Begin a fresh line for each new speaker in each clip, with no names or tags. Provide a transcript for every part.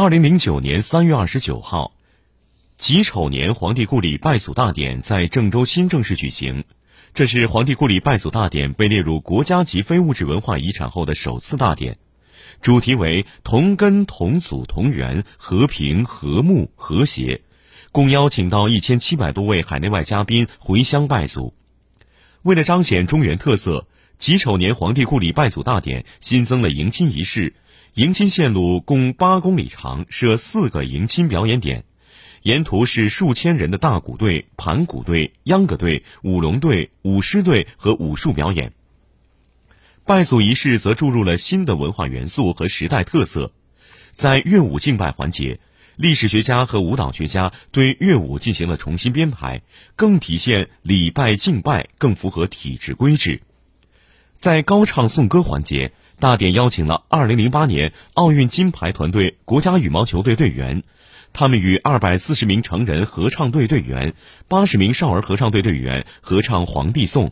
二零零九年三月二十九号，己丑年皇帝故里拜祖大典在郑州新郑市举行。这是皇帝故里拜祖大典被列入国家级非物质文化遗产后的首次大典，主题为“同根同祖同源，和平和睦和谐”，共邀请到一千七百多位海内外嘉宾回乡拜祖。为了彰显中原特色，己丑年皇帝故里拜祖大典新增了迎亲仪式。迎亲线路共八公里长，设四个迎亲表演点，沿途是数千人的大鼓队、盘鼓队、秧歌队、舞龙队、舞狮队和武术表演。拜祖仪式则注入了新的文化元素和时代特色，在乐舞敬拜环节，历史学家和舞蹈学家对乐舞进行了重新编排，更体现礼拜敬拜，更符合体制规制。在高唱颂歌环节。大典邀请了2008年奥运金牌团队国家羽毛球队队员，他们与240名成人合唱队队员、80名少儿合唱队队员合唱《皇帝颂》。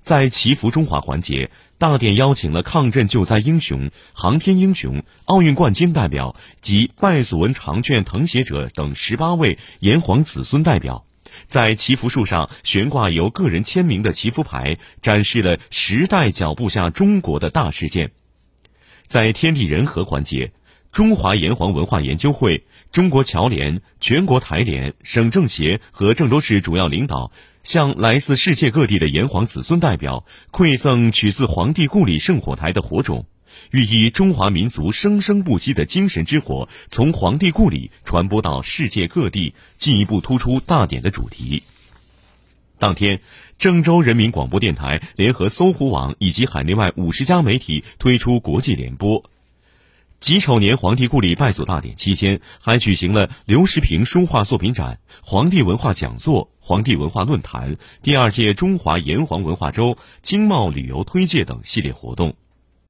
在祈福中华环节，大典邀请了抗震救灾英雄、航天英雄、奥运冠军代表及拜祖文长卷誊写者等18位炎黄子孙代表。在祈福树上悬挂由个人签名的祈福牌，展示了时代脚步下中国的大事件。在天地人和环节，中华炎黄文化研究会、中国侨联、全国台联、省政协和郑州市主要领导向来自世界各地的炎黄子孙代表馈赠取自皇帝故里圣火台的火种。寓意中华民族生生不息的精神之火从皇帝故里传播到世界各地，进一步突出大典的主题。当天，郑州人民广播电台联合搜狐网以及海内外五十家媒体推出国际联播。己丑年皇帝故里拜祖大典期间，还举行了刘世平书画作品展、皇帝文化讲座、皇帝文化论坛、第二届中华炎黄文化周经贸旅游推介等系列活动。